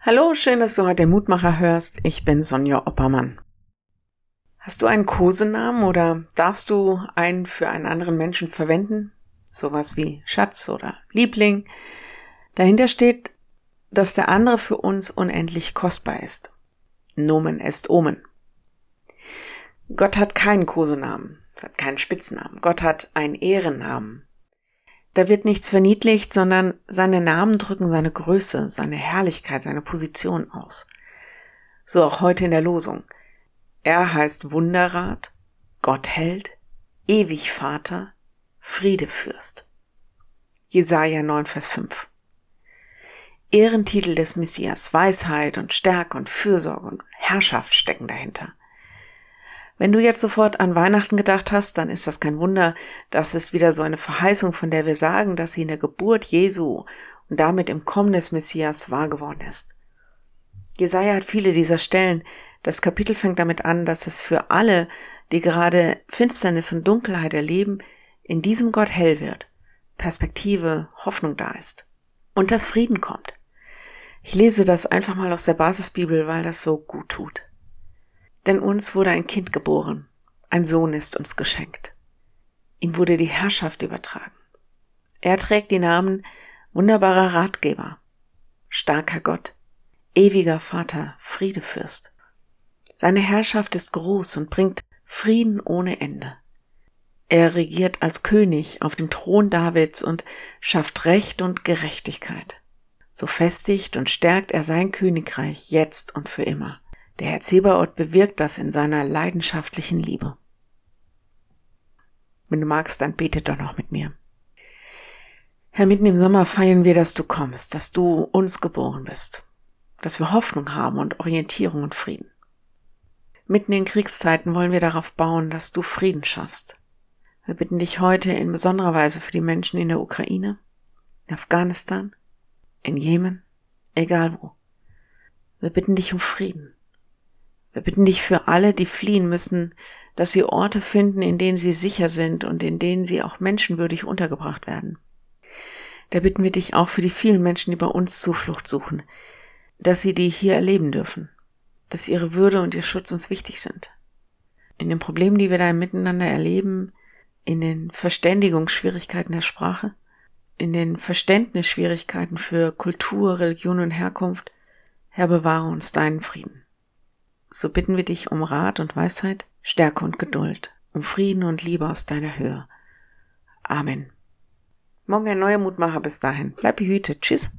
Hallo, schön, dass du heute den Mutmacher hörst. Ich bin Sonja Oppermann. Hast du einen Kosenamen oder darfst du einen für einen anderen Menschen verwenden? Sowas wie Schatz oder Liebling. Dahinter steht, dass der andere für uns unendlich kostbar ist. Nomen est Omen. Gott hat keinen Kosenamen, hat keinen Spitznamen. Gott hat einen Ehrennamen. Da wird nichts verniedlicht, sondern seine Namen drücken seine Größe, seine Herrlichkeit, seine Position aus. So auch heute in der Losung. Er heißt Wunderrat, Gottheld, ewig Vater, Friedefürst. Jesaja 9, Vers 5. Ehrentitel des Messias, Weisheit und Stärke und Fürsorge und Herrschaft stecken dahinter. Wenn du jetzt sofort an Weihnachten gedacht hast, dann ist das kein Wunder. Das ist wieder so eine Verheißung, von der wir sagen, dass sie in der Geburt Jesu und damit im Kommen des Messias wahr geworden ist. Jesaja hat viele dieser Stellen. Das Kapitel fängt damit an, dass es für alle, die gerade Finsternis und Dunkelheit erleben, in diesem Gott hell wird, Perspektive, Hoffnung da ist und dass Frieden kommt. Ich lese das einfach mal aus der Basisbibel, weil das so gut tut. Denn uns wurde ein Kind geboren, ein Sohn ist uns geschenkt. Ihm wurde die Herrschaft übertragen. Er trägt die Namen wunderbarer Ratgeber, starker Gott, ewiger Vater, Friedefürst. Seine Herrschaft ist groß und bringt Frieden ohne Ende. Er regiert als König auf dem Thron Davids und schafft Recht und Gerechtigkeit. So festigt und stärkt er sein Königreich jetzt und für immer. Der Herr Zebaoth bewirkt das in seiner leidenschaftlichen Liebe. Wenn du magst, dann bete doch noch mit mir. Herr, mitten im Sommer feiern wir, dass du kommst, dass du uns geboren bist, dass wir Hoffnung haben und Orientierung und Frieden. Mitten in Kriegszeiten wollen wir darauf bauen, dass du Frieden schaffst. Wir bitten dich heute in besonderer Weise für die Menschen in der Ukraine, in Afghanistan, in Jemen, egal wo. Wir bitten dich um Frieden. Wir bitten dich für alle, die fliehen müssen, dass sie Orte finden, in denen sie sicher sind und in denen sie auch menschenwürdig untergebracht werden. Da bitten wir dich auch für die vielen Menschen, die bei uns Zuflucht suchen, dass sie die hier erleben dürfen, dass ihre Würde und ihr Schutz uns wichtig sind. In den Problemen, die wir da Miteinander erleben, in den Verständigungsschwierigkeiten der Sprache, in den Verständnisschwierigkeiten für Kultur, Religion und Herkunft, Herr, bewahre uns deinen Frieden. So bitten wir dich um Rat und Weisheit, Stärke und Geduld, um Frieden und Liebe aus deiner Höhe. Amen. Morgen ein neuer Mutmacher bis dahin. Bleib behütet. Tschüss.